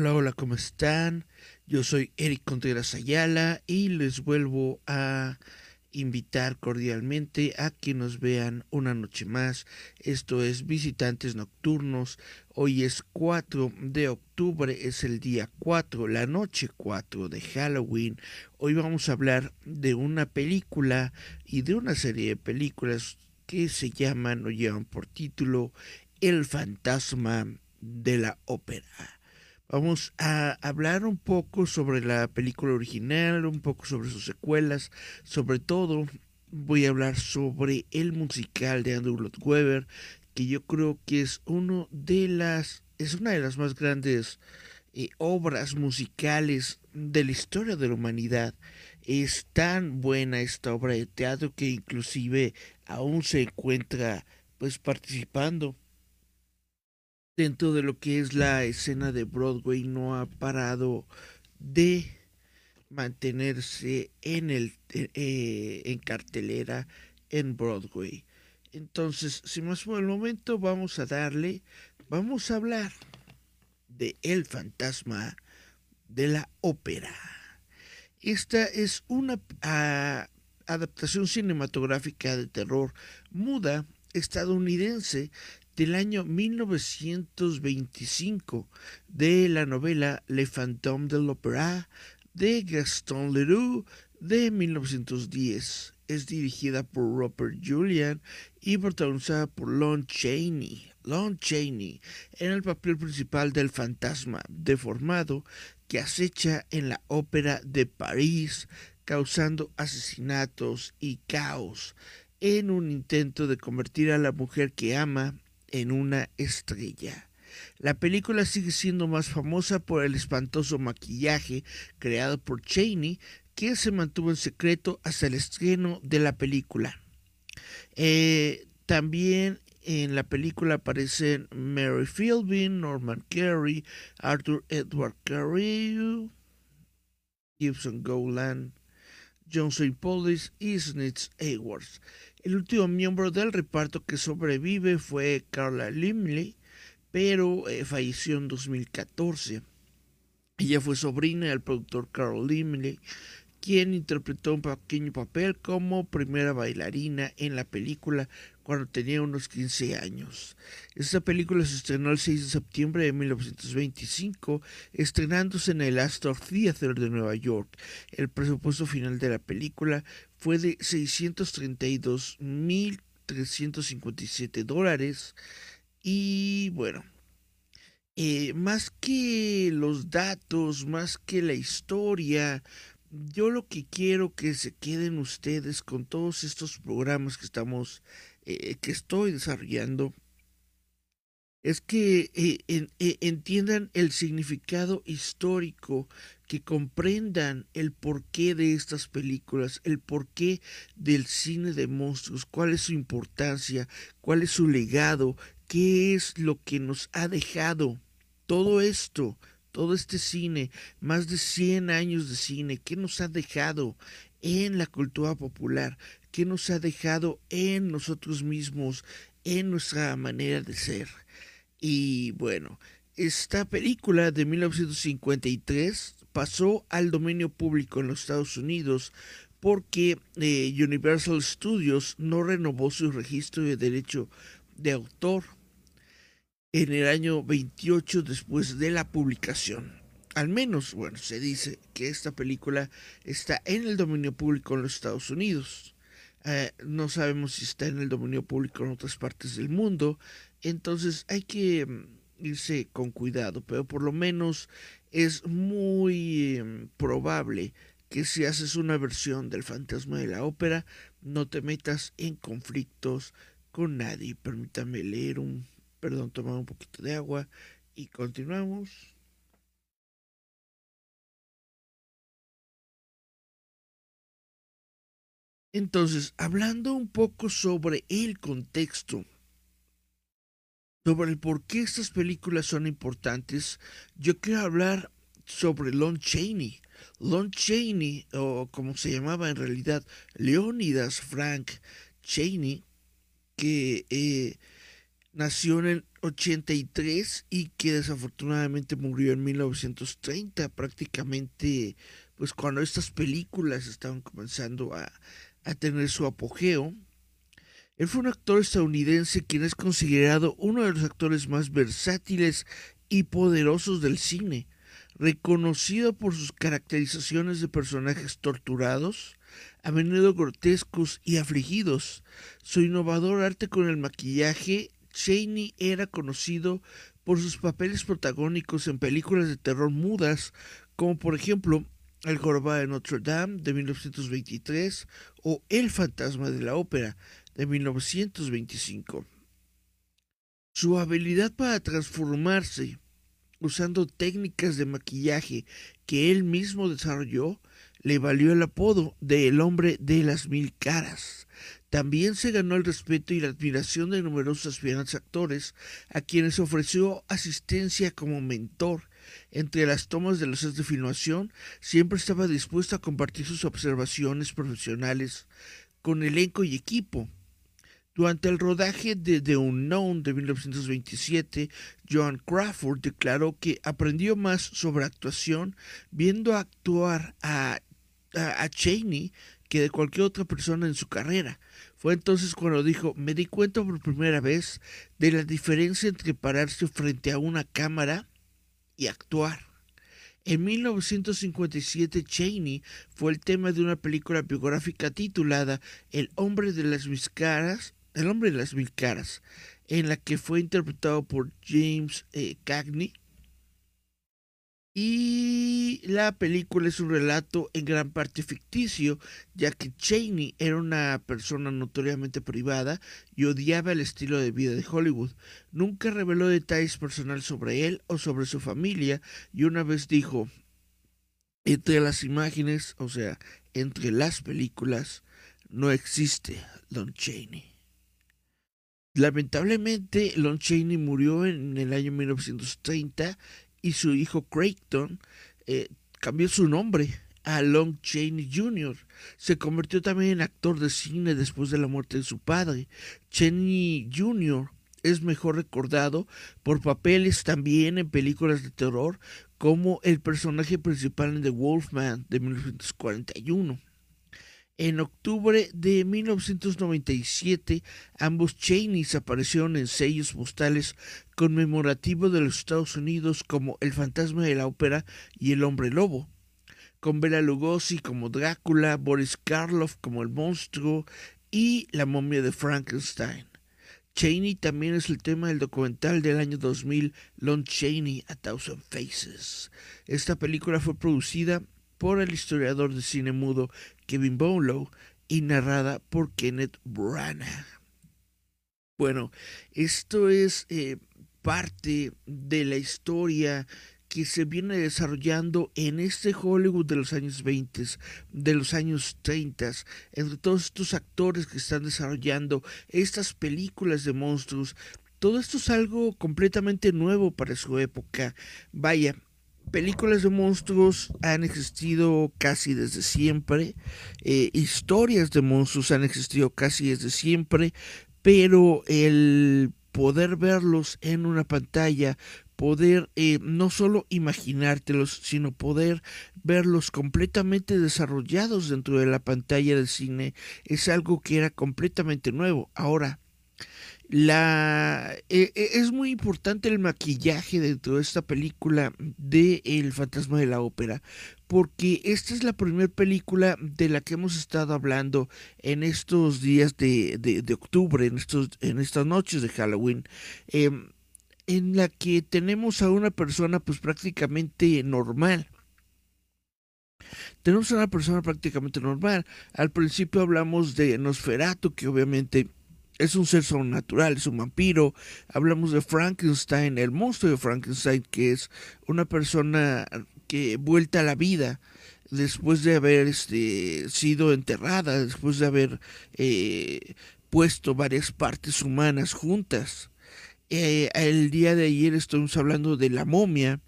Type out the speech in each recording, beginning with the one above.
Hola, hola, ¿cómo están? Yo soy Eric Contreras Ayala y les vuelvo a invitar cordialmente a que nos vean una noche más. Esto es Visitantes Nocturnos. Hoy es 4 de octubre, es el día 4, la noche 4 de Halloween. Hoy vamos a hablar de una película y de una serie de películas que se llaman o llevan por título El fantasma de la ópera. Vamos a hablar un poco sobre la película original, un poco sobre sus secuelas, sobre todo voy a hablar sobre el musical de Andrew Lloyd Webber, que yo creo que es uno de las es una de las más grandes eh, obras musicales de la historia de la humanidad. Es tan buena esta obra de teatro que inclusive aún se encuentra pues participando dentro de lo que es la escena de Broadway no ha parado de mantenerse en el eh, en cartelera en Broadway. Entonces, sin más por el momento, vamos a darle, vamos a hablar de El fantasma de la ópera. Esta es una ah, adaptación cinematográfica de terror muda estadounidense del año 1925 de la novela Le Fantôme de l'Opéra de Gaston Leroux de 1910. Es dirigida por Robert Julian y protagonizada por Lon Chaney. Lon Chaney en el papel principal del fantasma deformado que acecha en la ópera de París, causando asesinatos y caos en un intento de convertir a la mujer que ama en una estrella. La película sigue siendo más famosa por el espantoso maquillaje creado por Cheney, que se mantuvo en secreto hasta el estreno de la película. Eh, también en la película aparecen Mary Philbin, Norman Carey, Arthur Edward Carey, Gibson Gowland, John St. Paulis y Snitz Awards. El último miembro del reparto que sobrevive fue Carla Limley, pero eh, falleció en 2014. Ella fue sobrina del productor Carl Limley, quien interpretó un pequeño papel como primera bailarina en la película cuando tenía unos 15 años. Esta película se estrenó el 6 de septiembre de 1925, estrenándose en el Astor Theater de Nueva York. El presupuesto final de la película fue de 632.357 dólares. Y bueno, eh, más que los datos, más que la historia, yo lo que quiero que se queden ustedes con todos estos programas que estamos, eh, que estoy desarrollando, es que eh, eh, entiendan el significado histórico, que comprendan el porqué de estas películas, el porqué del cine de monstruos, cuál es su importancia, cuál es su legado, qué es lo que nos ha dejado todo esto, todo este cine, más de 100 años de cine, ¿qué nos ha dejado en la cultura popular? ¿Qué nos ha dejado en nosotros mismos, en nuestra manera de ser? Y bueno, esta película de 1953 pasó al dominio público en los Estados Unidos porque eh, Universal Studios no renovó su registro de derecho de autor en el año 28 después de la publicación. Al menos, bueno, se dice que esta película está en el dominio público en los Estados Unidos. Eh, no sabemos si está en el dominio público en otras partes del mundo. Entonces hay que mm, irse con cuidado, pero por lo menos es muy em, probable que si haces una versión del fantasma de la ópera, no te metas en conflictos con nadie. Permítame leer un Perdón, tomar un poquito de agua y continuamos. Entonces, hablando un poco sobre el contexto, sobre el por qué estas películas son importantes, yo quiero hablar sobre Lon Chaney. Lon Chaney, o como se llamaba en realidad, Leonidas Frank Chaney, que eh, nació en el 83 y que desafortunadamente murió en 1930, prácticamente pues cuando estas películas estaban comenzando a, a tener su apogeo. Él fue un actor estadounidense quien es considerado uno de los actores más versátiles y poderosos del cine, reconocido por sus caracterizaciones de personajes torturados, a menudo grotescos y afligidos. Su innovador arte con el maquillaje, Cheney era conocido por sus papeles protagónicos en películas de terror mudas, como por ejemplo El jorobado de Notre Dame de 1923 o El fantasma de la ópera de 1925. Su habilidad para transformarse usando técnicas de maquillaje que él mismo desarrolló le valió el apodo de El hombre de las mil caras. También se ganó el respeto y la admiración de numerosos aspirantes actores, a quienes ofreció asistencia como mentor. Entre las tomas de los sets de filmación, siempre estaba dispuesto a compartir sus observaciones profesionales con elenco y equipo. Durante el rodaje de The Unknown de 1927, Joan Crawford declaró que aprendió más sobre actuación viendo actuar a a, Cheney que de cualquier otra persona en su carrera. Fue entonces cuando dijo, me di cuenta por primera vez de la diferencia entre pararse frente a una cámara y actuar. En 1957 Cheney fue el tema de una película biográfica titulada El hombre de las mil caras, El hombre de las en la que fue interpretado por James eh, Cagney y la película es un relato en gran parte ficticio, ya que Cheney era una persona notoriamente privada y odiaba el estilo de vida de Hollywood. Nunca reveló detalles personales sobre él o sobre su familia y una vez dijo, entre las imágenes, o sea, entre las películas, no existe Lon Chaney. Lamentablemente, Lon Chaney murió en el año 1930 y su hijo Creighton eh, cambió su nombre a Long Chaney Jr. Se convirtió también en actor de cine después de la muerte de su padre. Chaney Jr. es mejor recordado por papeles también en películas de terror como el personaje principal en The Wolfman de 1941. En octubre de 1997, ambos Cheneys aparecieron en sellos postales conmemorativos de los Estados Unidos como El fantasma de la ópera y El hombre lobo, con Bela Lugosi como Drácula, Boris Karloff como el monstruo y La momia de Frankenstein. Cheney también es el tema del documental del año 2000, Lon Chaney, A Thousand Faces. Esta película fue producida por el historiador de cine mudo Kevin Bowlow y narrada por Kenneth Branagh. Bueno, esto es eh, parte de la historia que se viene desarrollando en este Hollywood de los años 20, de los años 30, entre todos estos actores que están desarrollando estas películas de monstruos. Todo esto es algo completamente nuevo para su época. Vaya, películas de monstruos han existido casi desde siempre, eh, historias de monstruos han existido casi desde siempre, pero el poder verlos en una pantalla, poder eh, no solo imaginártelos, sino poder verlos completamente desarrollados dentro de la pantalla del cine, es algo que era completamente nuevo. Ahora, la, e, e, es muy importante el maquillaje dentro de esta película de El fantasma de la ópera, porque esta es la primera película de la que hemos estado hablando en estos días de, de, octubre, en, estos, en estas noches de Halloween. Em, en la que tenemos a una persona pues prácticamente normal. Tenemos a una persona prácticamente normal. Al principio hablamos de Nosferatu, que obviamente es un ser sobrenatural, es un vampiro. Hablamos de Frankenstein, el monstruo de Frankenstein, que es una persona que vuelta a la vida después de haber este, sido enterrada, después de haber eh, puesto varias partes humanas juntas. Eh, el día de ayer estuvimos hablando de la momia,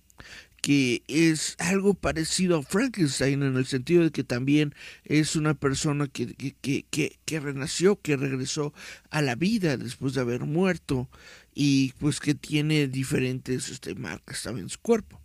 que es algo parecido a Frankenstein en el sentido de que también es una persona que, que, que, renació, que regresó a la vida después de haber muerto y pues que tiene diferentes este, marcas también en su cuerpo.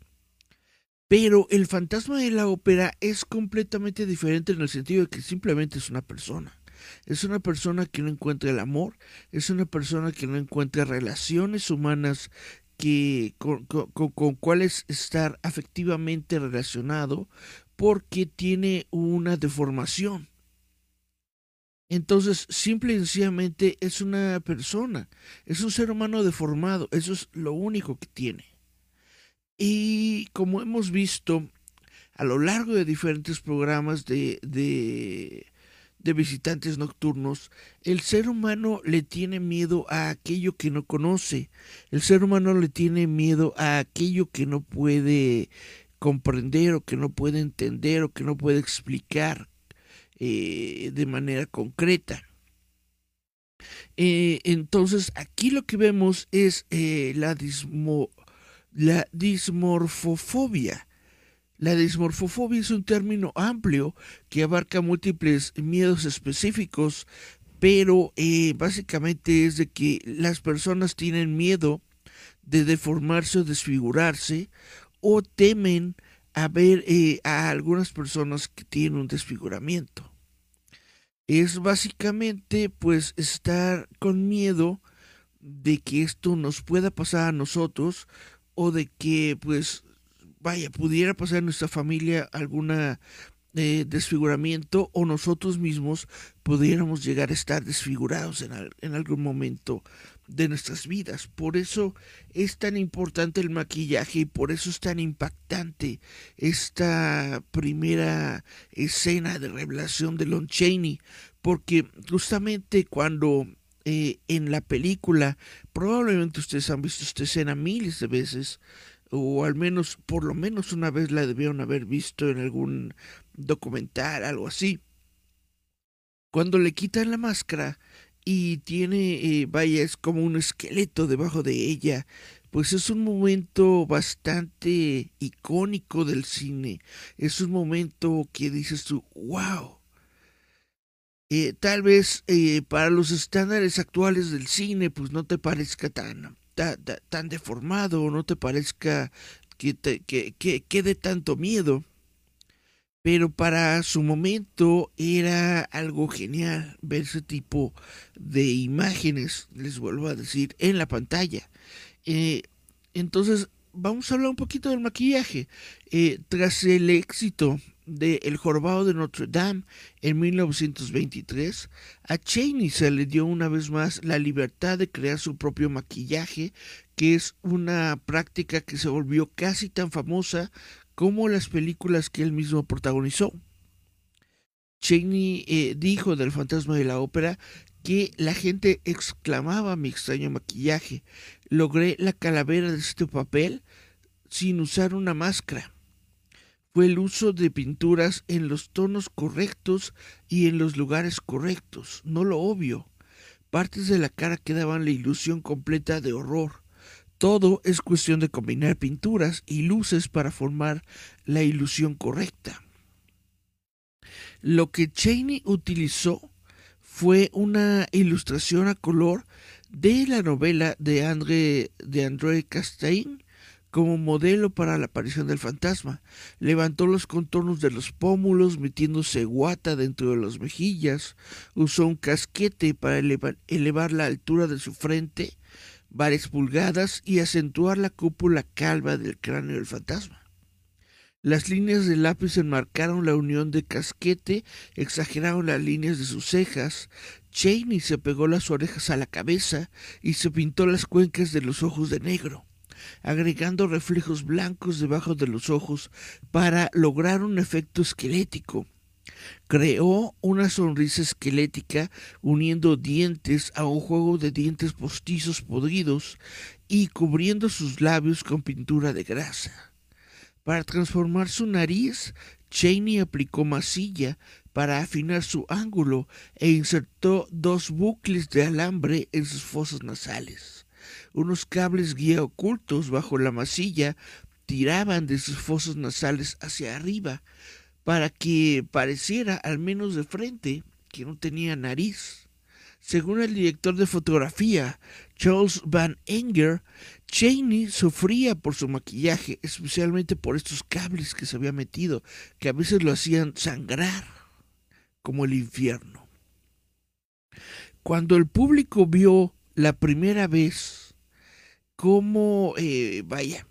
Pero el fantasma de la ópera es completamente diferente en el sentido de que simplemente es una persona. Es una persona que no encuentra el amor, es una persona que no encuentra relaciones humanas que, con, con, cuales estar afectivamente relacionado porque tiene una deformación. Entonces, simple y sencillamente es una persona, es un ser humano deformado, eso es lo único que tiene. Y como hemos visto a lo largo de diferentes programas de de visitantes nocturnos, el ser humano le tiene miedo a aquello que no conoce, el ser humano le tiene miedo a aquello que no puede comprender o que no puede entender o que no puede explicar eh, de manera concreta. Eh, entonces aquí lo que vemos es eh, la, dismo, la dismorfofobia la dismorfofobia es un término amplio que abarca múltiples miedos específicos, pero eh, básicamente es de que las personas tienen miedo de deformarse o desfigurarse o temen a ver eh, a algunas personas que tienen un desfiguramiento. Es básicamente pues estar con miedo de que esto nos pueda pasar a nosotros o de que pues vaya, pudiera pasar en nuestra familia alguna eh, desfiguramiento o nosotros mismos pudiéramos llegar a estar desfigurados en, en algún momento de nuestras vidas. Por eso es tan importante el maquillaje y por eso es tan impactante esta primera escena de revelación de Lon Chaney, porque justamente cuando eh, en la película, probablemente ustedes han visto esta escena miles de veces, o al menos por lo menos una vez la debieron haber visto en algún documental, algo así. Cuando le quitan la máscara y tiene, eh, vaya, es como un esqueleto debajo de ella, pues es un momento bastante icónico del cine. Es un momento que dices tú, wow. Eh, tal vez eh, para los estándares actuales del cine, pues no te parezca tan, tan deformado, no te parezca que, te, que, tanto miedo. Pero para su momento era algo genial ver ese tipo de imágenes, les vuelvo a decir, en la pantalla. Eh, entonces, vamos a hablar un poquito del maquillaje. Eh, tras el éxito de El Jorobado de Notre Dame en 1923, a Cheney se le dio una vez más la libertad de crear su propio maquillaje, que es una práctica que se volvió casi tan famosa como las películas que él mismo protagonizó. Cheney eh, dijo del fantasma de la ópera que la gente exclamaba mi extraño maquillaje. Logré la calavera de este papel sin usar una máscara fue el uso de pinturas en los tonos correctos y en los lugares correctos, no lo obvio. Partes de la cara que daban la ilusión completa de horror. Todo es cuestión de combinar pinturas y luces para formar la ilusión correcta. Lo que Cheney utilizó fue una ilustración a color de la novela de André, de André Castain como modelo para la aparición del fantasma. Levantó los contornos de los pómulos, metiéndose guata dentro de las mejillas. Usó un casquete para elevar, la altura de su frente varias pulgadas y acentuar la cúpula calva del cráneo del fantasma. Las líneas de lápiz enmarcaron la unión de casquete, exageraron las líneas de sus cejas. Cheney se pegó las orejas a la cabeza y se pintó las cuencas de los ojos de negro agregando reflejos blancos debajo de los ojos para lograr un efecto esquelético. Creó una sonrisa esquelética uniendo dientes a un juego de dientes postizos podridos y cubriendo sus labios con pintura de grasa. Para transformar su nariz, Cheney aplicó masilla para afinar su ángulo e insertó dos bucles de alambre en sus fosas nasales unos cables guía ocultos bajo la masilla tiraban de sus fosos nasales hacia arriba para que pareciera, al menos de frente, que no tenía nariz. Según el director de fotografía, Charles Van Enger, Cheney sufría por su maquillaje, especialmente por estos cables que se había metido, que a veces lo hacían sangrar, como el infierno. Cuando el público vio la primera vez cómo, eh, vaya,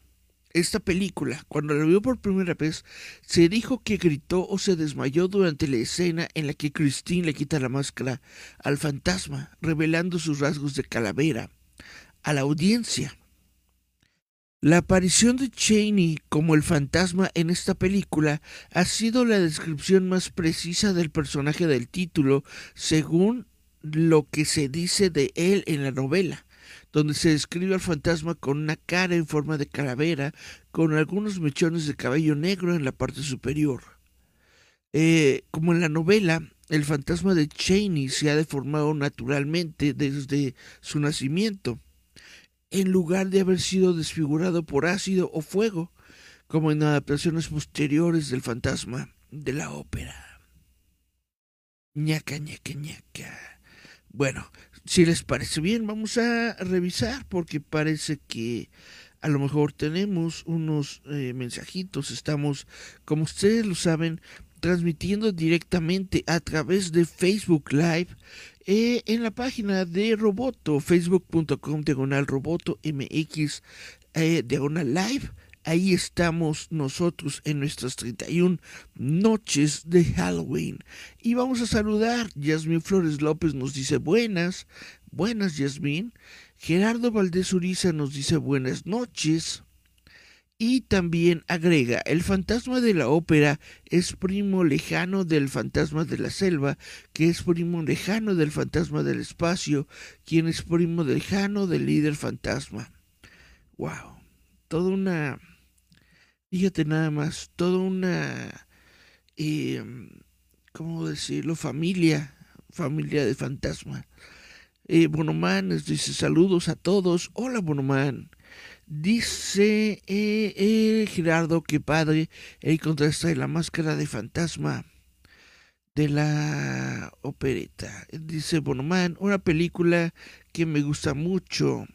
esta película, cuando la vio por primera vez, se dijo que gritó o se desmayó durante la escena en la que Christine le quita la máscara al fantasma, revelando sus rasgos de calavera a la audiencia. La aparición de Cheney como el fantasma en esta película ha sido la descripción más precisa del personaje del título, según lo que se dice de él en la novela donde se describe al fantasma con una cara en forma de calavera, con algunos mechones de cabello negro en la parte superior. Eh, como en la novela, el fantasma de Cheney se ha deformado naturalmente desde su nacimiento, en lugar de haber sido desfigurado por ácido o fuego, como en adaptaciones posteriores del fantasma de la ópera. ñaca, ñaca, ñaca. Bueno, si les parece bien, vamos a revisar porque parece que a lo mejor tenemos unos eh, mensajitos. Estamos, como ustedes lo saben, transmitiendo directamente a través de Facebook Live eh, en la página de Roboto, facebook.com diagonal Roboto MX eh, diagonal live. Ahí estamos nosotros en nuestras 31 noches de Halloween. Y vamos a saludar. Yasmín Flores López nos dice buenas. Buenas, Yasmín. Gerardo Valdés Uriza nos dice buenas noches. Y también agrega, el fantasma de la ópera es primo lejano del fantasma de la selva, que es primo lejano del fantasma del espacio, quien es primo lejano del líder fantasma. ¡Wow! Toda una Fíjate nada más, toda una, eh, ¿cómo decirlo? Familia, familia de fantasma. Eh, dice saludos a todos. Hola Bonoman. Dice eh, eh, Gerardo que padre el contraste de la máscara de fantasma de la opereta. Dice Bonoman, una película que me gusta mucho.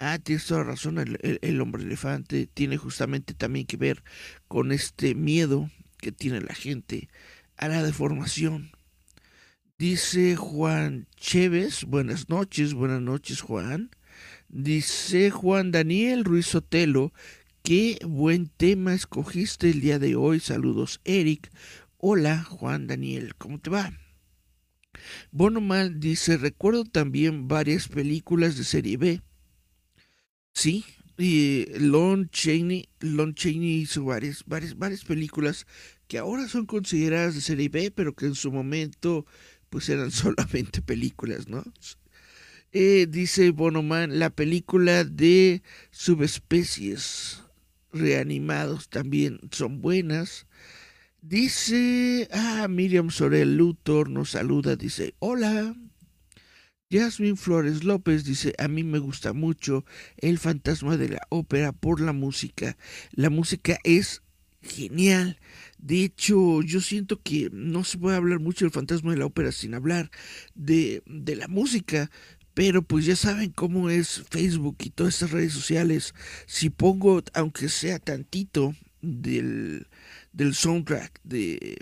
Ah, tienes toda razón, el, hombre elefante tiene justamente también que ver con este miedo que tiene la gente a la deformación. Dice Juan Chévez, buenas noches, buenas noches Juan. Dice Juan Daniel Ruiz Sotelo, qué buen tema escogiste el día de hoy. Saludos Eric. Hola Juan Daniel, ¿cómo te va? Bonomal dice, recuerdo también varias películas de serie B Sí, y Lon Chaney, Lon Chaney hizo varias, varias, varias películas que ahora son consideradas de serie B, pero que en su momento pues eran solamente películas, ¿no? Eh, dice Bonoman, la película de subespecies reanimados también son buenas. Dice, ah, Miriam Sorel Luthor nos saluda, dice, hola. Jasmine Flores López dice, a mí me gusta mucho el fantasma de la ópera por la música. La música es genial. De hecho, yo siento que no se puede hablar mucho del fantasma de la ópera sin hablar de, la música. Pero pues ya saben cómo es Facebook y todas estas redes sociales. Si pongo, aunque sea tantito, del, del soundtrack de,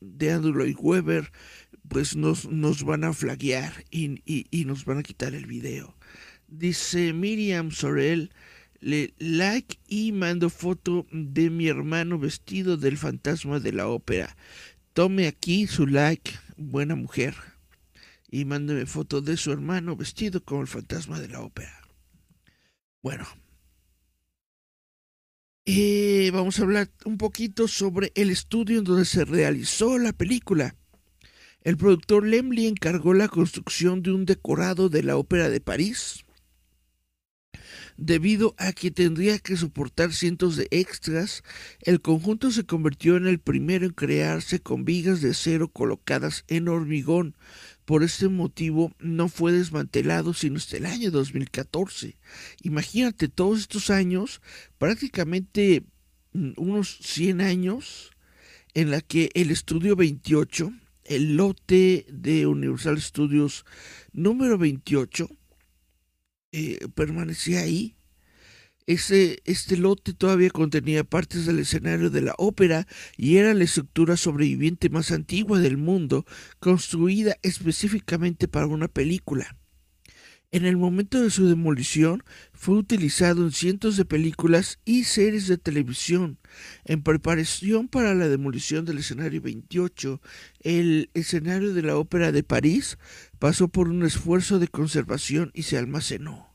de Andrew Lloyd Webber, pues nos, nos van a flaguear y, y, nos van a quitar el video. Dice Miriam Sorel, le like y mando foto de mi hermano vestido del fantasma de la ópera. Tome aquí su like, buena mujer. Y mándeme foto de su hermano vestido como el fantasma de la ópera. Bueno. Eh, vamos a hablar un poquito sobre el estudio en donde se realizó la película. El productor Lemley encargó la construcción de un decorado de la Ópera de París Debido a que tendría que soportar cientos de extras, el conjunto se convirtió en el primero en crearse con vigas de acero colocadas en hormigón. Por este motivo no fue desmantelado sino hasta el año 2014. Imagínate todos estos años, prácticamente mm, unos 100 años, en la que el estudio 28, el lote de Universal Studios número 28, eh, permanecía ahí. Este lote todavía contenía partes del escenario de la ópera y era la estructura sobreviviente más antigua del mundo, construida específicamente para una película. En el momento de su demolición fue utilizado en cientos de películas y series de televisión. En preparación para la demolición del escenario 28, el escenario de la Ópera de París pasó por un esfuerzo de conservación y se almacenó.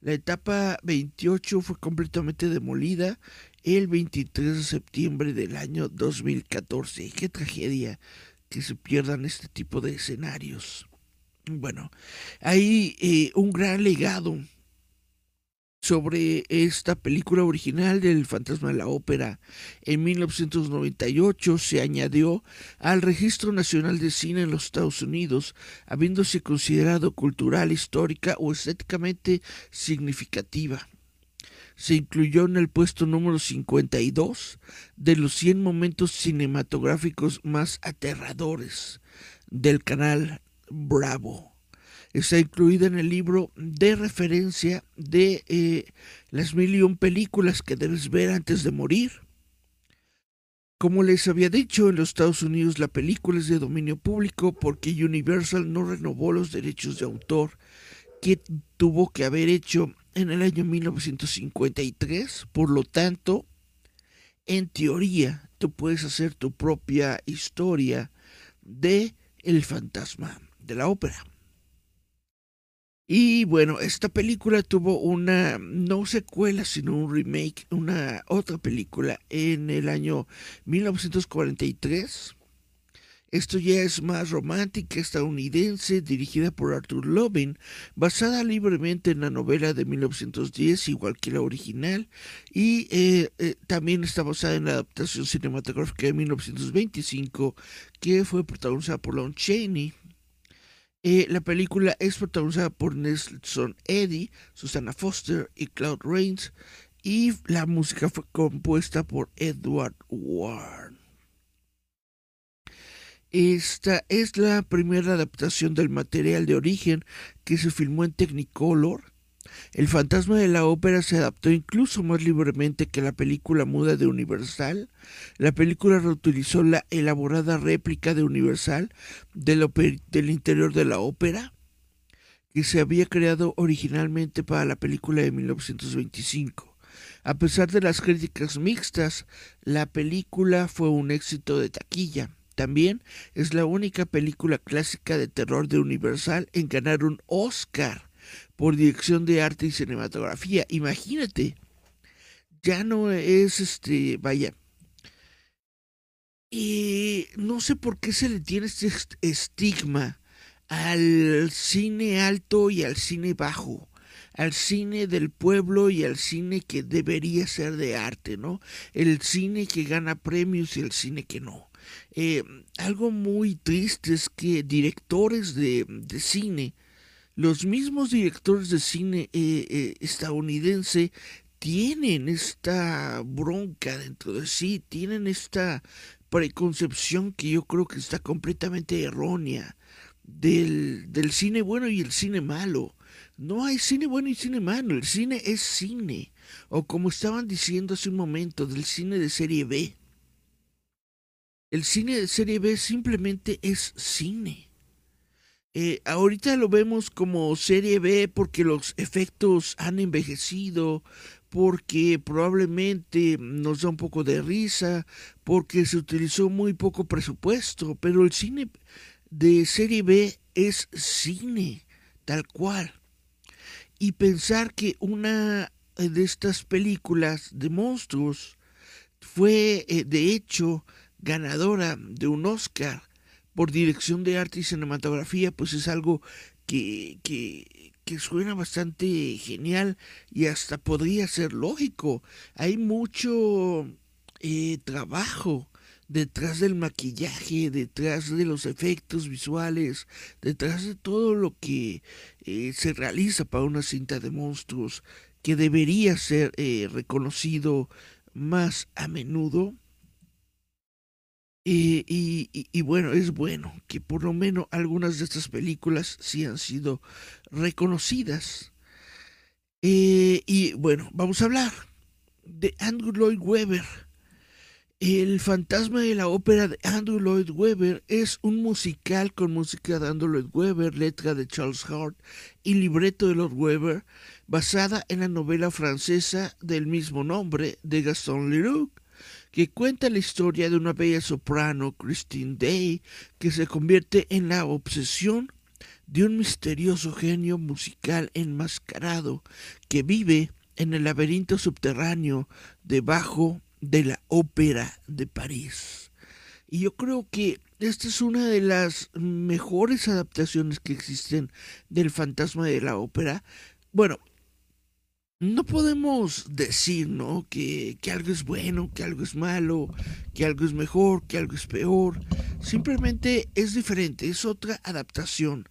La etapa 28 fue completamente demolida el 23 de septiembre del año 2014. Qué tragedia que se pierdan este tipo de escenarios. Bueno, hay eh, un gran legado sobre esta película original del Fantasma de la Ópera. En 1998 se añadió al Registro Nacional de Cine en los Estados Unidos, habiéndose considerado cultural, histórica o estéticamente significativa. Se incluyó en el puesto número 52 de los 100 momentos cinematográficos más aterradores del canal Bravo. Está incluida en el libro de referencia de eh, las mil y un películas que debes ver antes de morir. Como les había dicho, en los Estados Unidos la película es de dominio público porque Universal no renovó los derechos de autor que tuvo que haber hecho en el año 1953. Por lo tanto, en teoría, tú puedes hacer tu propia historia de El fantasma de la ópera. Y bueno, esta película tuvo una, no secuela, sino un remake, una otra película en el año 1943. Esto ya es más romántica, estadounidense, dirigida por Arthur Lovin, basada libremente en la novela de 1910, igual que la original, y eh, eh, también está basada en la adaptación cinematográfica de 1925, que fue protagonizada por Lon Chaney. Eh, la película es protagonizada por Nelson Eddy, Susana Foster y Claude Rains y la música fue compuesta por Edward Warren. Esta es la primera adaptación del material de origen que se filmó en Technicolor el fantasma de la ópera se adaptó incluso más libremente que la película muda de Universal. La película reutilizó la elaborada réplica de Universal del, interior de la ópera, que se había creado originalmente para la película de 1925. A pesar de las críticas mixtas, la película fue un éxito de taquilla. También es la única película clásica de terror de Universal en ganar un Oscar por dirección de arte y cinematografía. Imagínate, ya no es este, vaya. Y no sé por qué se le tiene este estigma al cine alto y al cine bajo, al cine del pueblo y al cine que debería ser de arte, ¿no? El cine que gana premios y el cine que no. Eh, algo muy triste es que directores de, de cine los mismos directores de cine eh, eh, estadounidense tienen esta bronca dentro de sí, tienen esta preconcepción que yo creo que está completamente errónea del, del cine bueno y el cine malo. No hay cine bueno y cine malo, el cine es cine. O como estaban diciendo hace un momento, del cine de serie B. El cine de serie B simplemente es cine. Eh, ahorita lo vemos como serie B porque los efectos han envejecido, porque probablemente nos da un poco de risa, porque se utilizó muy poco presupuesto, pero el cine de serie B es cine, tal cual. Y pensar que una de estas películas de monstruos fue eh, de hecho ganadora de un Oscar por dirección de arte y cinematografía, pues es algo que, que suena bastante genial y hasta podría ser lógico. Hay mucho eh, trabajo detrás del maquillaje, detrás de los efectos visuales, detrás de todo lo que eh, se realiza para una cinta de monstruos que debería ser eh, reconocido más a menudo. Y, bueno, es bueno que por lo menos algunas de estas películas sí han sido reconocidas. Eh, y bueno, vamos a hablar de Andrew Lloyd Webber el fantasma de la ópera de Andrew Lloyd Webber es un musical con música de Andrew Lloyd Webber, letra de Charles Hart y libreto de Lloyd Webber, basada en la novela francesa del mismo nombre de Gaston Leroux, que cuenta la historia de una bella soprano, Christine Day, que se convierte en la obsesión de un misterioso genio musical enmascarado que vive en el laberinto subterráneo debajo de la Ópera de París. Y yo creo que esta es una de las mejores adaptaciones que existen del fantasma de la ópera. Bueno, no podemos decir, ¿no? Que, que, algo es bueno, que algo es malo, que algo es mejor, que algo es peor. Simplemente es diferente, es otra adaptación.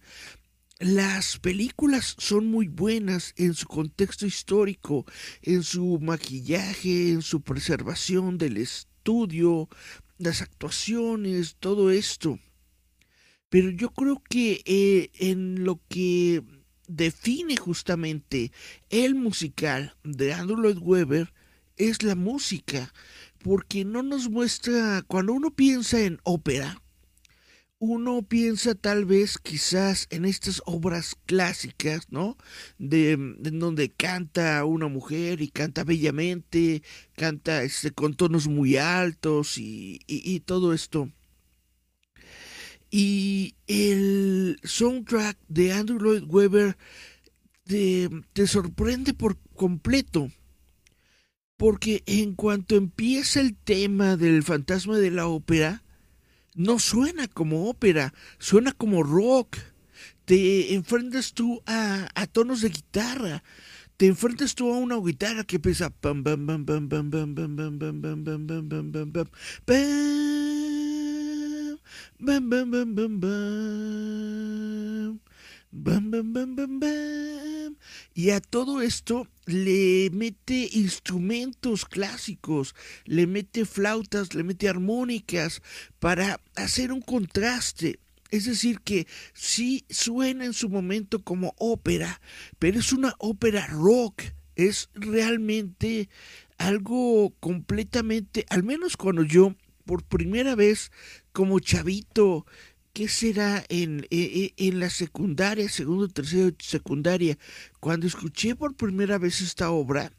Las películas son muy buenas en su contexto histórico, en su maquillaje, en su preservación del estudio, las actuaciones, todo esto. Pero yo creo que eh, en lo que define justamente el musical de Andrew Lloyd Webber es la música, porque no nos muestra, cuando uno piensa en ópera, uno piensa tal vez quizás en estas obras clásicas, ¿no? De, donde canta una mujer y canta bellamente, canta este, con tonos muy altos y, todo esto. Y el soundtrack de Andrew Lloyd Webber te, sorprende por completo. Porque en cuanto empieza el tema del fantasma de la ópera, no suena como ópera, suena como rock. Te enfrentas tú a, tonos de guitarra. Te enfrentas tú a una guitarra que bam bam bam bam bam bam bam bam bam bam bam bam Bam, bam, bam, bam. Y a todo esto le mete instrumentos clásicos, le mete flautas, le mete armónicas para hacer un contraste. Es decir, que sí suena en su momento como ópera, pero es una ópera rock. Es realmente algo completamente, al menos cuando yo por primera vez como chavito ¿qué será en, e, e, en, la secundaria, segundo, tercero, secundaria? Cuando escuché por primera vez esta obra,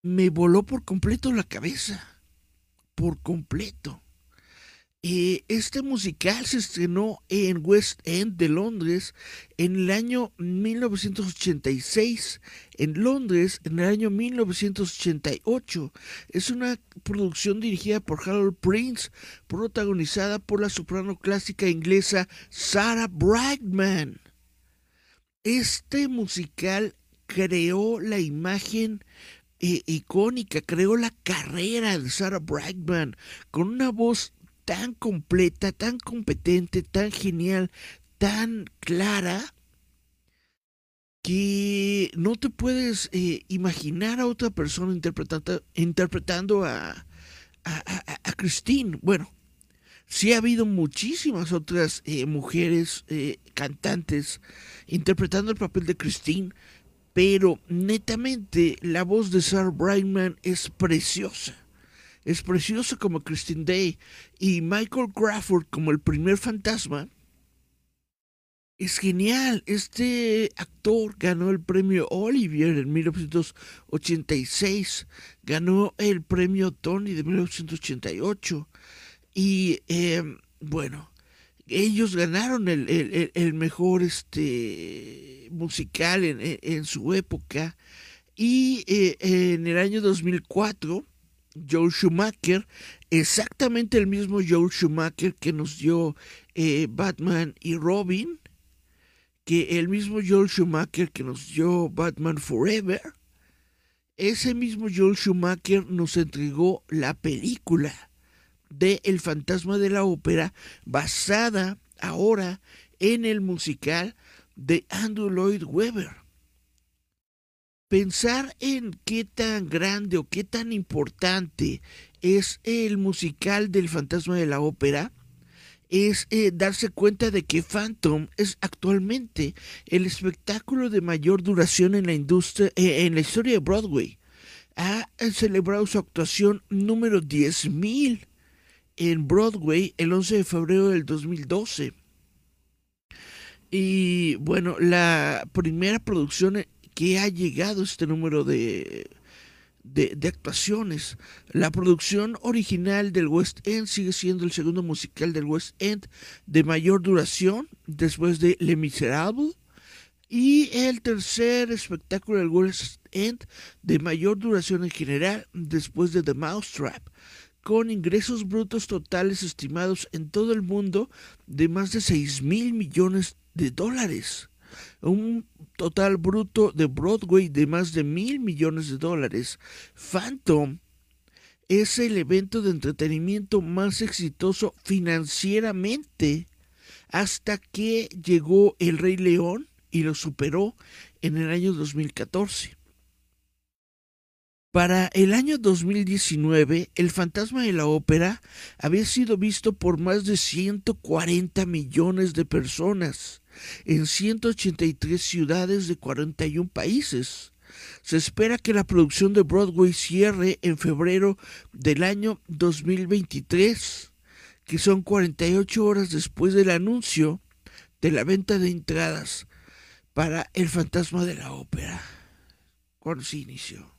me voló por completo la cabeza, por completo. Eh, este musical se estrenó en West End de Londres en el año 1986. En Londres, en el año 1988. Es una producción dirigida por Harold Prince, protagonizada por la soprano clásica inglesa Sarah Brightman. Este musical creó la imagen eh, icónica, creó la carrera de Sarah Brightman con una voz tan completa, tan competente, tan genial, tan clara, que no te puedes eh, imaginar a otra persona interpretando, interpretando a, a, Christine. Bueno, sí ha habido muchísimas otras eh, mujeres eh, cantantes interpretando el papel de Christine, pero netamente la voz de Sarah Brightman es preciosa es precioso como Christine Day y Michael Crawford como el primer fantasma. Es genial. Este actor ganó el premio Olivier en 1986, ganó el premio Tony de 1988 y em, bueno, ellos ganaron el, mejor este, musical en, su época y eh, en el año 2004 Joe Schumacher, exactamente el mismo Joe Schumacher que nos dio eh, Batman y Robin, que el mismo Joel Schumacher que nos dio Batman Forever, ese mismo Joel Schumacher nos entregó la película de El fantasma de la ópera basada ahora en el musical de Andrew Lloyd Webber. Pensar en qué tan grande o qué tan importante es el musical del fantasma de la ópera es eh, darse cuenta de que Phantom es actualmente el espectáculo de mayor duración en la industria, eh, en la historia de Broadway. Ha celebrado su actuación número 10.000 en Broadway el 11 de febrero del 2012. Y bueno, la primera producción que ha llegado este número de, de, actuaciones. La producción original del West End sigue siendo el segundo musical del West End de mayor duración después de Le Miserable. Y el tercer espectáculo del West End de mayor duración en general después de The Mousetrap con ingresos brutos totales estimados en todo el mundo de más de 6 mil millones de dólares. Un total bruto de Broadway de más de mil millones de dólares. Phantom es el evento de entretenimiento más exitoso financieramente hasta que llegó El Rey León y lo superó en el año 2014. Para el año 2019, El fantasma de la ópera había sido visto por más de 140 millones de personas en 183 ciudades de 41 países. Se espera que la producción de Broadway cierre en febrero del año 2023, que son 48 horas después del anuncio de la venta de entradas para El fantasma de la ópera, cuando se inició.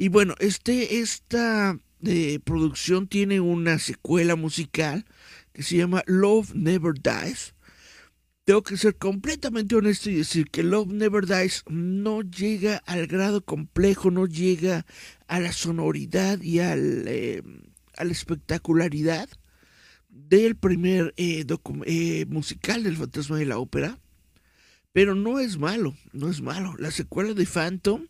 Y bueno, este, esta eh, producción tiene una secuela musical que se llama Love Never Dies. Tengo que ser completamente honesto y decir que Love Never Dies no llega al grado complejo, no llega a la sonoridad y al, eh, a la espectacularidad del primer eh, musical del fantasma de la ópera. Pero no es malo, no es malo. La secuela de Phantom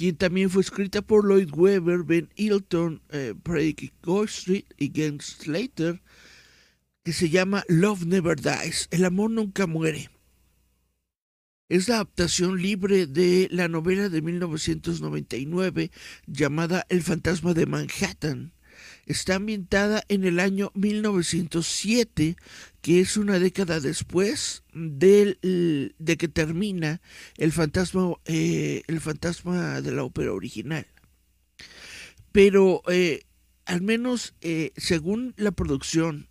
quien también fue escrita por Lloyd Webber, Ben Hilton, eh, Craig Street y James Slater, que se llama Love Never Dies, El amor nunca muere. Es la adaptación libre de la novela de 1999 llamada El fantasma de Manhattan, está ambientada en el año 1907, que es una década después del, de que termina el fantasma, eh, el fantasma de la ópera original. Pero eh, al menos eh, según la producción,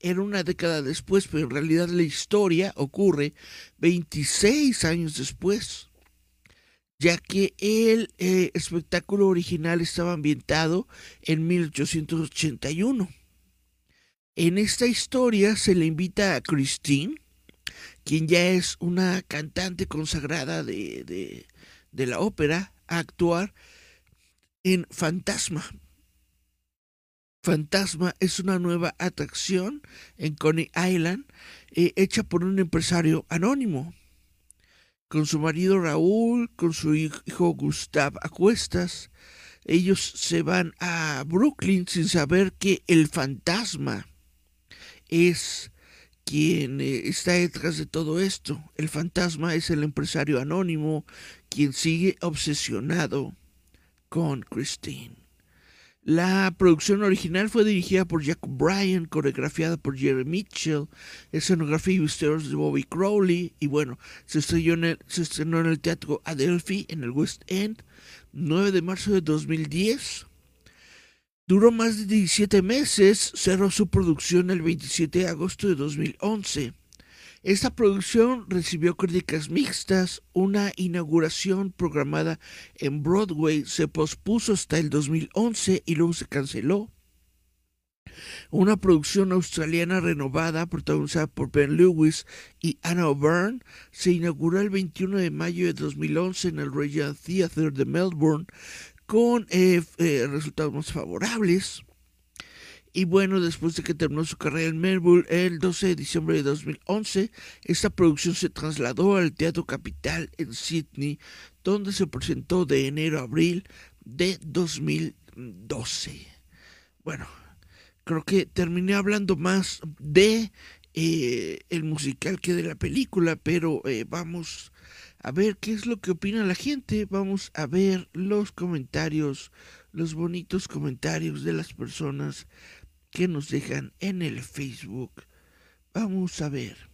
era una década después, pero en realidad la historia ocurre 26 años después ya que el eh, espectáculo original estaba ambientado en 1881. En esta historia se le invita a Christine, quien ya es una cantante consagrada de, de, la ópera, a actuar en Fantasma. Fantasma es una nueva atracción en Coney Island eh, hecha por un empresario anónimo con su marido Raúl, con su hijo Gustav a cuestas. Ellos se van a Brooklyn sin saber que el fantasma es quien eh, está detrás de todo esto. El fantasma es el empresario anónimo quien sigue obsesionado con Christine. La producción original fue dirigida por Jack Bryan, coreografiada por Jerry Mitchell, escenografía y vestuarios de Bobby Crowley, y bueno, se estrenó, en el, se estrenó en el Teatro Adelphi, en el West End, 9 de marzo de 2010. Duró más de 17 meses, cerró su producción el 27 de agosto de 2011. Esta producción recibió críticas mixtas, una inauguración programada en Broadway se pospuso hasta el 2011 y luego se canceló. Una producción australiana renovada, protagonizada por Ben Lewis y Anna O'Byrne, se inauguró el 21 de mayo de 2011 en el Regent Theatre de Melbourne con eh, eh, resultados más favorables. Y bueno, después de que terminó su carrera en Melbourne el 12 de diciembre de 2011, esta producción se trasladó al Teatro Capital en Sydney, donde se presentó de enero a abril de 2012. Bueno, creo que terminé hablando más de eh, el musical que de la película, pero eh, vamos a ver qué es lo que opina la gente, vamos a ver los comentarios, los bonitos comentarios de las personas que nos dejan en el Facebook. Vamos a ver.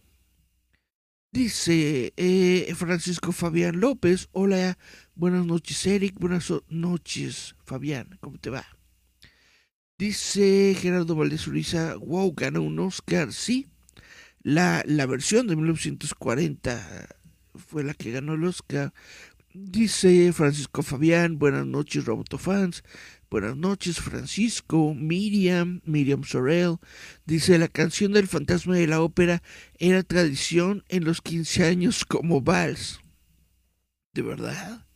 Dice eh, Francisco Fabián López, hola, buenas noches Eric, buenas noches Fabián, ¿cómo te va? Dice Gerardo Valdés Uriza, wow, ganó un Oscar, sí. La, la versión de 1940 fue la que ganó el Oscar. Dice Francisco Fabián, buenas noches Robotofans, Buenas noches, Francisco, Miriam, Miriam Sorel. Dice, la canción del fantasma de la ópera era tradición en los 15 años como vals. ¿De verdad?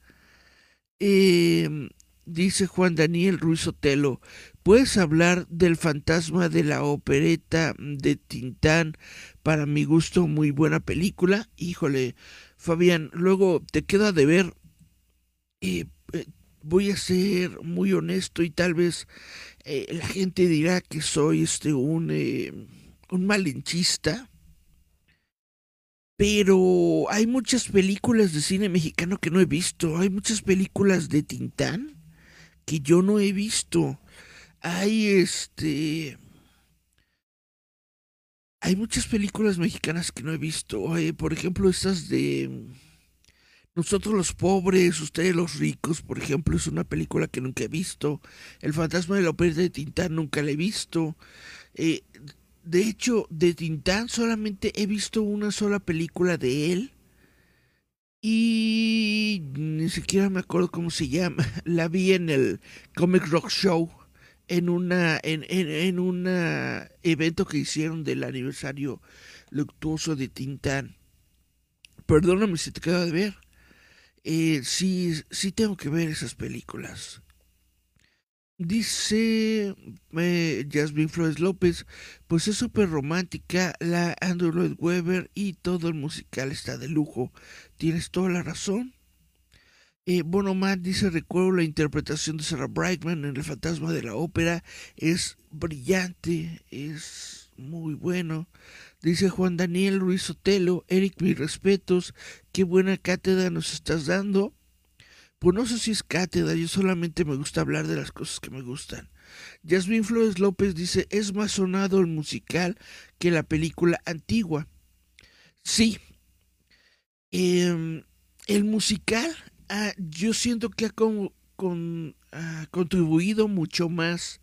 Em, dice Juan Daniel Ruiz Otelo, ¿puedes hablar del fantasma de la opereta de Tintán? Para mi gusto, muy buena película. Híjole, Fabián, luego te queda de ver... Eh, voy a ser muy honesto y tal vez eh, la gente dirá que soy este un, eh, un malinchista. Pero hay muchas películas de cine mexicano que no he visto. Hay muchas películas de Tintán que yo no he visto. Hay este. Hay muchas películas mexicanas que no he visto. por ejemplo, estas de nosotros los pobres, ustedes los ricos, por ejemplo, es una película que nunca he visto. El fantasma de la ópera de Tintán nunca la he visto. Eh, de hecho, de Tintán solamente he visto una sola película de él. Y ni siquiera me acuerdo cómo se llama. La vi en el Comic Rock Show. En una. en, en, un evento que hicieron del aniversario luctuoso de Tintán. Perdóname si te queda de ver. Eh, sí, sí tengo que ver esas películas. Dice eh, Jasmine Flores López, pues es súper romántica la Andrew Lloyd Webber y todo el musical está de lujo. Tienes toda la razón. Eh, Bono Matt dice, recuerdo la interpretación de Sarah Brightman en El fantasma de la ópera. Es brillante, es muy bueno. Dice Juan Daniel Ruiz Otelo, Eric, mis respetos, qué buena cátedra nos estás dando. Pues no sé si es cátedra, yo solamente me gusta hablar de las cosas que me gustan. Jasmine Flores López dice, es más sonado el musical que la película antigua. Sí, em, el musical ah, yo siento que ha, con, ha contribuido mucho más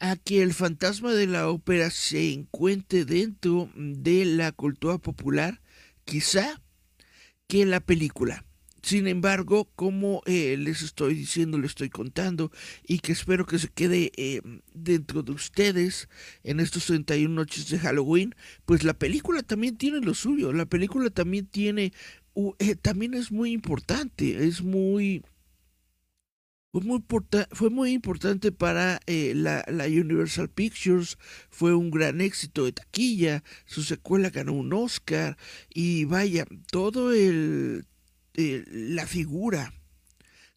a que el fantasma de la ópera se encuentre dentro de la cultura popular, quizá que la película. Sin embargo, como eh, les estoy diciendo, les estoy contando, y que espero que se quede eh, dentro de ustedes en estos 31 noches de Halloween, pues la película también tiene lo suyo, la película también tiene, eh, también es muy importante, es muy fue muy, fue muy importante para eh, la, Universal Pictures, fue un gran éxito de taquilla, su secuela ganó un Oscar y vaya, todo el, la figura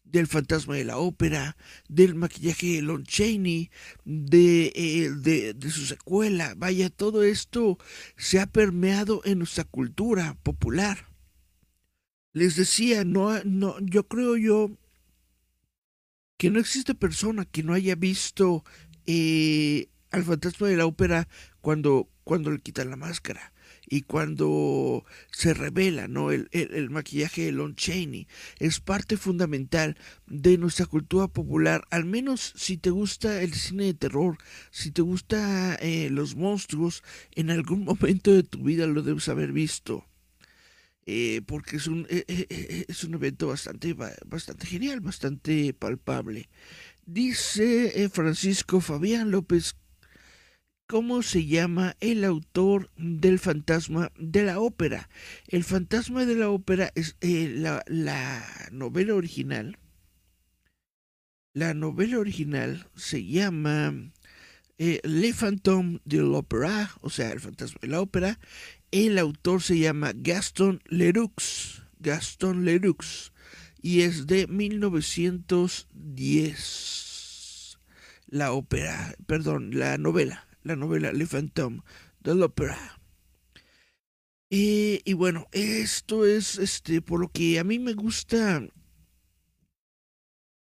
del fantasma de la ópera, del maquillaje de Lon Chaney, de, eh, de, de, su secuela. Vaya, todo esto se ha permeado en nuestra cultura popular. Les decía, no, no, yo creo yo que no existe persona que no haya visto eh, al fantasma de la ópera cuando, cuando le quitan la máscara y cuando se revela ¿no? el, el, maquillaje de Lon Chaney. Es parte fundamental de nuestra cultura popular, al menos si te gusta el cine de terror, si te gusta eh, los monstruos, en algún momento de tu vida lo debes haber visto. Eh, porque es un, eh, eh, es un evento bastante, bastante genial, bastante palpable. Dice Francisco Fabián López, ¿cómo se llama el autor del fantasma de la ópera? El fantasma de la ópera es la, la novela original. La novela original se llama eh, Le Fantôme de l'Opéra, o sea, el fantasma de la ópera. El autor se llama Gaston Leroux. Gaston Leroux. Y es de 1910. La ópera, perdón, la novela. La novela Le Fantôme de l'Opéra. Eh, y bueno, esto es este por lo que a mí me gusta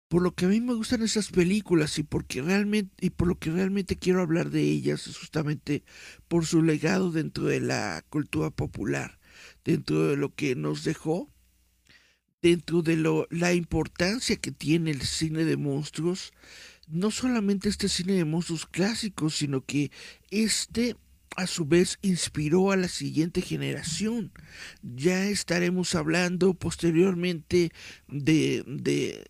por lo que a mí me gustan esas películas y porque realmente y por lo que realmente quiero hablar de ellas es justamente por su legado dentro de la cultura popular, dentro de lo que nos dejó, dentro de lo, la importancia que tiene el cine de monstruos, no solamente este cine de monstruos clásicos, sino que este a su vez inspiró a la siguiente generación. Ya estaremos hablando posteriormente de, de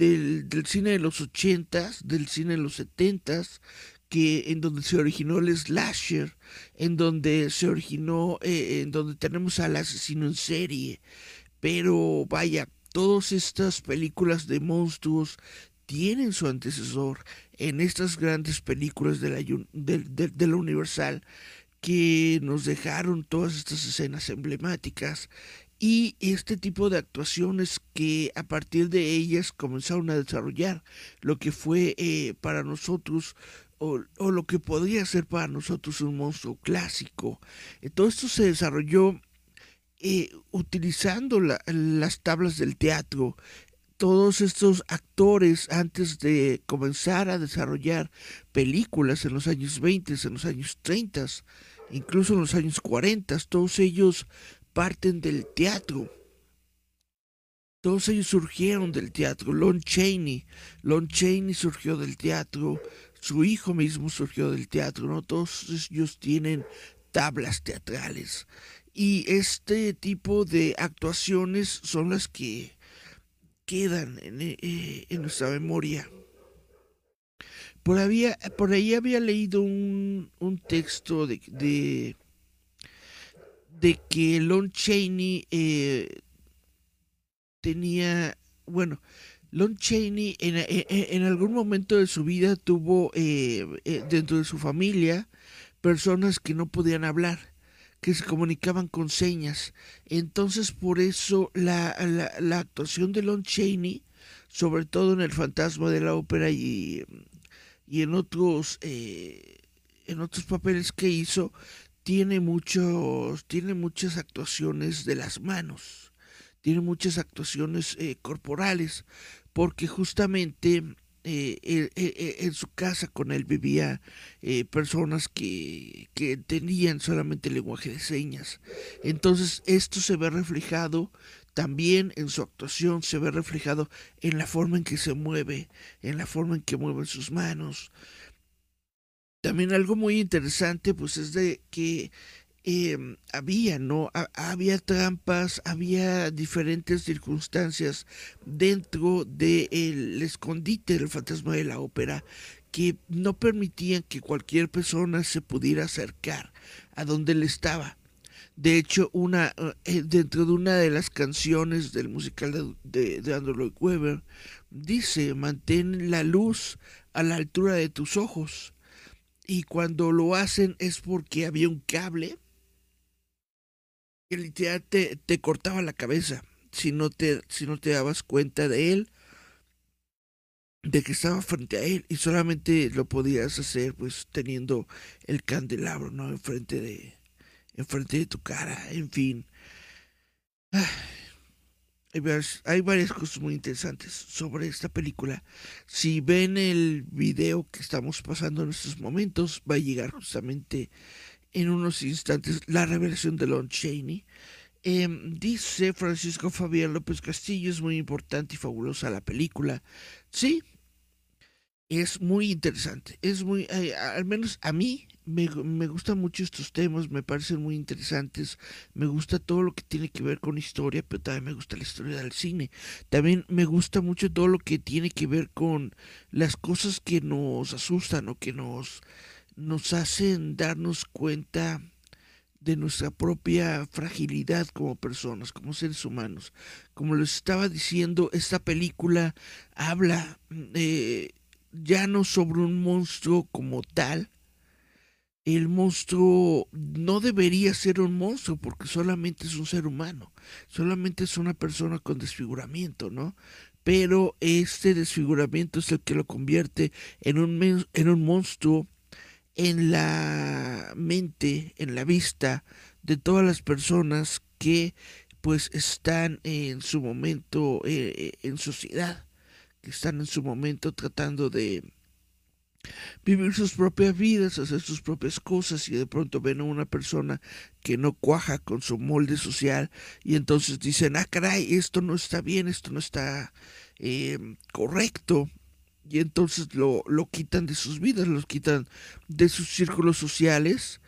del, cine de los ochentas, del cine de los setentas, que en donde se originó el slasher, en donde se originó, eh, en donde tenemos al asesino en serie. Pero vaya, todas estas películas de monstruos tienen su antecesor en estas grandes películas de la, de la Universal que nos dejaron todas estas escenas emblemáticas y este tipo de actuaciones que a partir de ellas comenzaron a desarrollar lo que fue eh, para nosotros o, lo que podría ser para nosotros un monstruo clásico. Eh, todo esto se desarrolló eh, utilizando las tablas del teatro. Todos estos actores, antes de comenzar a desarrollar películas en los años 20, en los años 30, incluso en los años 40, todos ellos parten del teatro. Todos ellos surgieron del teatro. Lon Chaney, Lon Chaney surgió del teatro. Su hijo mismo surgió del teatro. Todos ellos tienen tablas teatrales. Y este tipo de actuaciones son las que quedan en, eh, nuestra memoria. Por, ahí había leído un, texto de que Lon Chaney eh, tenía, bueno, Lon Chaney en, algún momento de su vida tuvo eh, eh, dentro de su familia personas que no podían hablar, que se comunicaban con señas. Entonces por eso la, la, actuación de Lon Chaney, sobre todo en El Fantasma de la Ópera y, y en otros... en otros papeles que hizo, tiene muchos, tiene muchas actuaciones de las manos, tiene muchas actuaciones eh, corporales, porque justamente eh, en su casa con él vivía eh, personas que, que tenían solamente lenguaje de señas. Entonces esto se ve reflejado también en su actuación, se ve reflejado en la forma en que se mueve, en la forma en que mueven sus manos, también algo muy interesante, pues es de que em, había, ¿no? había trampas, había diferentes circunstancias dentro del escondite del fantasma de la ópera que no permitían que cualquier persona se pudiera acercar a donde él estaba. De hecho, una, eh, dentro de una de las canciones del musical de, de Andrew Lloyd Webber, dice, mantén la luz a la altura de tus ojos y cuando lo hacen es porque había un cable que literal te, te cortaba la cabeza si no te, si no te dabas cuenta de él, de que estaba frente a él y solamente lo podías hacer pues teniendo el candelabro, ¿no? Enfrente de, enfrente de tu cara, en fin. Hay varias, cosas muy interesantes sobre esta película. Si ven el video que estamos pasando en estos momentos, va a llegar justamente en unos instantes la revelación de Lon Chaney. Em, dice Francisco Fabián López Castillo, es muy importante y fabulosa la película. Sí, es muy interesante. Es muy, eh, al menos a mí me, me, gustan mucho estos temas, me parecen muy interesantes, me gusta todo lo que tiene que ver con historia, pero también me gusta la historia del cine. También me gusta mucho todo lo que tiene que ver con las cosas que nos asustan o que nos, nos hacen darnos cuenta de nuestra propia fragilidad como personas, como seres humanos. Como les estaba diciendo, esta película habla... Eh, ya no sobre un monstruo como tal. El monstruo no debería ser un monstruo porque solamente es un ser humano, solamente es una persona con desfiguramiento, ¿no? Pero este desfiguramiento es el que lo convierte en un, en un monstruo en la mente, en la vista de todas las personas que pues están en su momento eh, eh, en sociedad, que están en su momento tratando de vivir sus propias vidas, hacer sus propias cosas y de pronto ven a una persona que no cuaja con su molde social y entonces dicen, ah, caray, esto no está bien, esto no está eh, correcto. Y entonces lo, lo quitan de sus vidas, los quitan de sus círculos sociales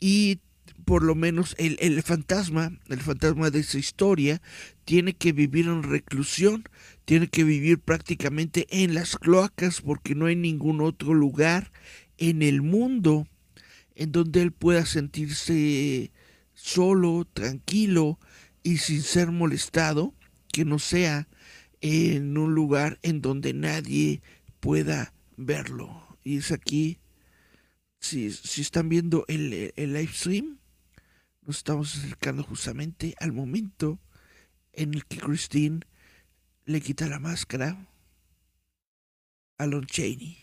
y por lo menos el, el, fantasma, el fantasma de esa historia, tiene que vivir en reclusión, tiene que vivir prácticamente en las cloacas porque no hay ningún otro lugar en el mundo en donde él pueda sentirse solo, tranquilo y sin ser molestado, que no sea en un lugar en donde nadie pueda verlo. Y es aquí, si, si están viendo el, el live stream, nos estamos acercando justamente al momento en el que Christine le quita la máscara a Lon Chaney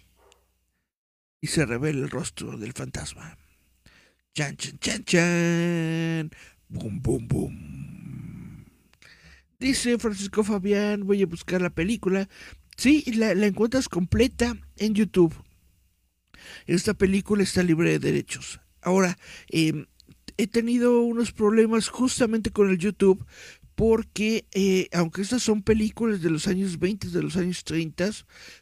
y se revela el rostro del fantasma. Chan, chan, chan, chan. Boom, boom, boom. Dice Francisco Fabián, voy a buscar la película. Sí, la, la encuentras completa en YouTube. Esta película está libre de derechos. Ahora, eh, he tenido unos problemas justamente con el YouTube porque eh, aunque estas son películas de los años 20, de los años 30,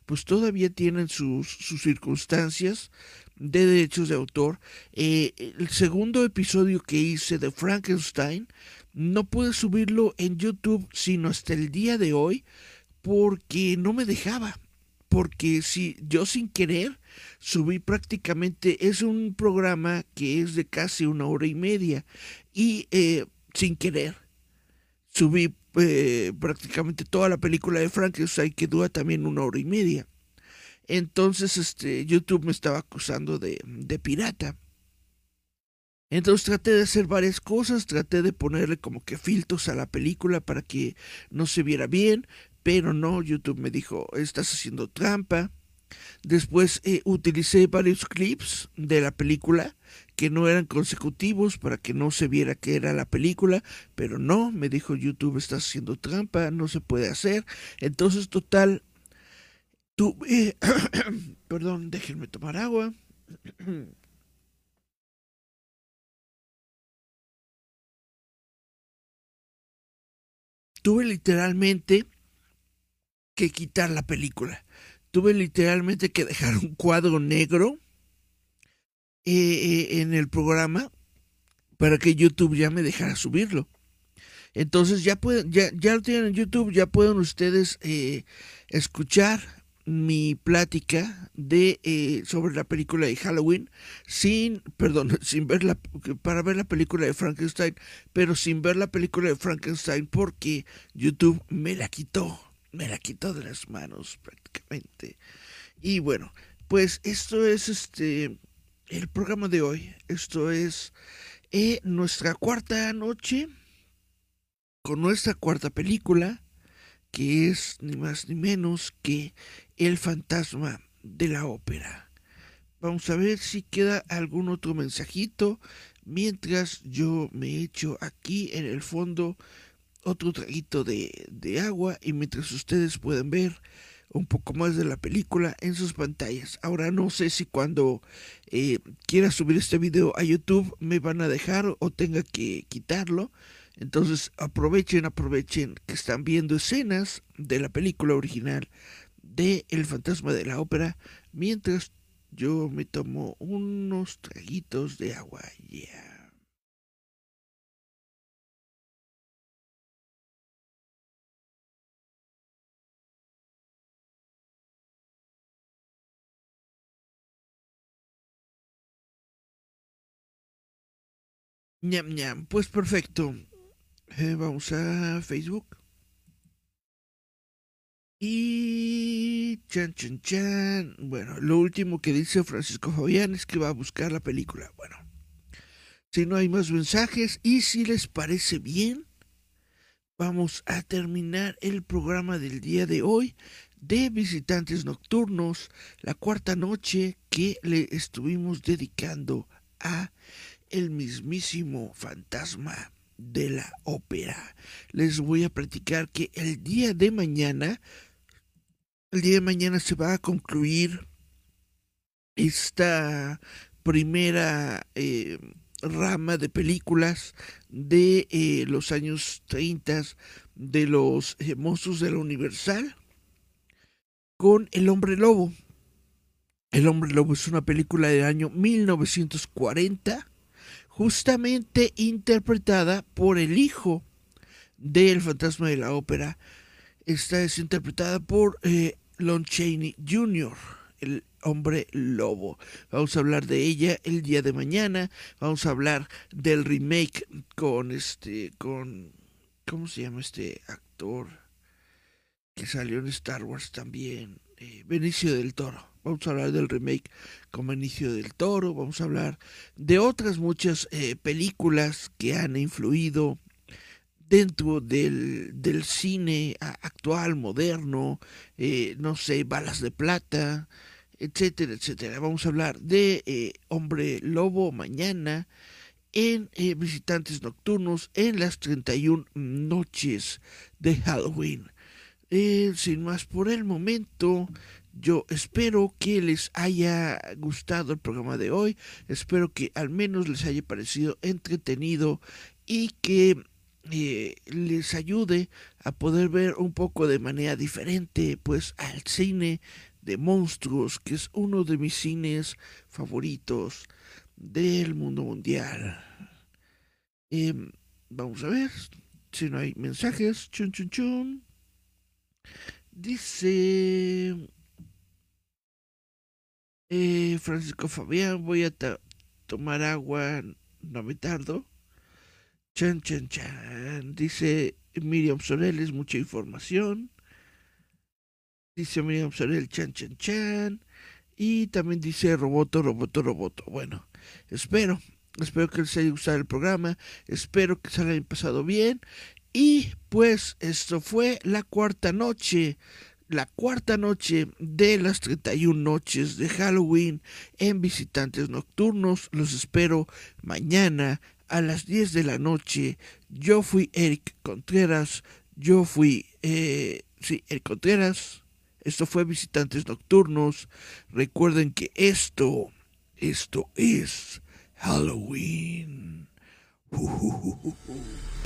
pues todavía tienen sus, sus circunstancias de derechos de autor. Eh, el segundo episodio que hice de Frankenstein no pude subirlo en YouTube sino hasta el día de hoy porque no me dejaba. Porque si yo sin querer subí prácticamente, es un programa que es de casi una hora y media y eh, sin querer subí eh, prácticamente toda la película de Frankenstein que dura también una hora y media. Entonces este, YouTube me estaba acusando de, de pirata. Entonces traté de hacer varias cosas, traté de ponerle como que filtros a la película para que no se viera bien, pero no, YouTube me dijo, estás haciendo trampa. Después eh, utilicé varios clips de la película que no eran consecutivos para que no se viera que era la película, pero no, me dijo YouTube, estás haciendo trampa, no se puede hacer. Entonces, total, tuve, perdón, déjenme tomar agua. tuve literalmente que quitar la película tuve literalmente que dejar un cuadro negro eh, eh, en el programa para que YouTube ya me dejara subirlo. Entonces ya pueden, ya, ya lo tienen en YouTube, ya pueden ustedes eh, escuchar mi plática de sobre la película de Halloween sin perdón sin ver para ver la película de Frankenstein pero sin ver la película de Frankenstein porque YouTube me la quitó me la quitó de las manos Y bueno, pues esto es este el programa de hoy. Esto es eh, nuestra cuarta noche con nuestra cuarta película, que es ni más ni menos que El fantasma de la ópera. Vamos a ver si queda algún otro mensajito mientras yo me echo aquí en el fondo otro traguito de, de agua y mientras ustedes pueden ver un poco más de la película en sus pantallas. Ahora no sé si cuando eh, quiera subir este video a YouTube me van a dejar o tenga que quitarlo. Entonces aprovechen, aprovechen que están viendo escenas de la película original de El fantasma de la ópera mientras yo me tomo unos traguitos de agua. Yeah. Ñam, ñam. Pues perfecto. Eh, vamos a Facebook. Y chan, chan, chan. Bueno, lo último que dice Francisco Fabián es que va a buscar la película. Bueno, si no hay más mensajes y si les parece bien, vamos a terminar el programa del día de hoy de visitantes nocturnos, la cuarta noche que le estuvimos dedicando a el mismísimo fantasma de la ópera. Les voy a platicar que el día de mañana el día de mañana se va a concluir esta primera eh, rama de películas de eh, los años 30 de los eh, monstruos de la Universal con El hombre lobo. El hombre lobo es una película del año 1940, justamente interpretada por el hijo del fantasma de la ópera. Esta es interpretada por Lon Chaney Jr., el hombre lobo. Vamos a hablar de ella el día de mañana. Vamos a hablar del remake con este, con, ¿cómo se llama este actor? Que salió en Star Wars también. Eh, Benicio del Toro. Vamos a hablar del remake con Benicio del Toro. Vamos a hablar de otras muchas eh, películas que han influido dentro del, cine actual, moderno, eh, no sé, balas de plata, etcétera, etcétera. Vamos a hablar de eh, Hombre Lobo mañana en eh, Visitantes Nocturnos en las 31 noches de Halloween. Sin más por el momento, yo espero que les haya gustado el programa de hoy, espero que al menos les haya parecido entretenido y que eh, les ayude a poder ver un poco de manera diferente pues al cine de monstruos que es uno de mis cines favoritos del mundo mundial. Em, vamos a ver si no hay mensajes. Chun chun chun dice eh, Francisco Fabián voy a tomar agua no me tardo Chan, chan, chan. Dice Miriam Soreles, mucha información. Dice Miriam Sorel, chan, chan, chan. Y también dice Roboto, Roboto, Roboto. Bueno, espero, espero que les haya gustado el programa. Espero que se hayan pasado bien. Y pues esto fue la cuarta noche la cuarta noche de las 31 noches de Halloween en Visitantes Nocturnos. Los espero mañana a las 10 de la noche. Yo fui Eric Contreras, yo fui, eh, sí, Eric Contreras. Esto fue Visitantes Nocturnos. Recuerden que esto, esto es Halloween.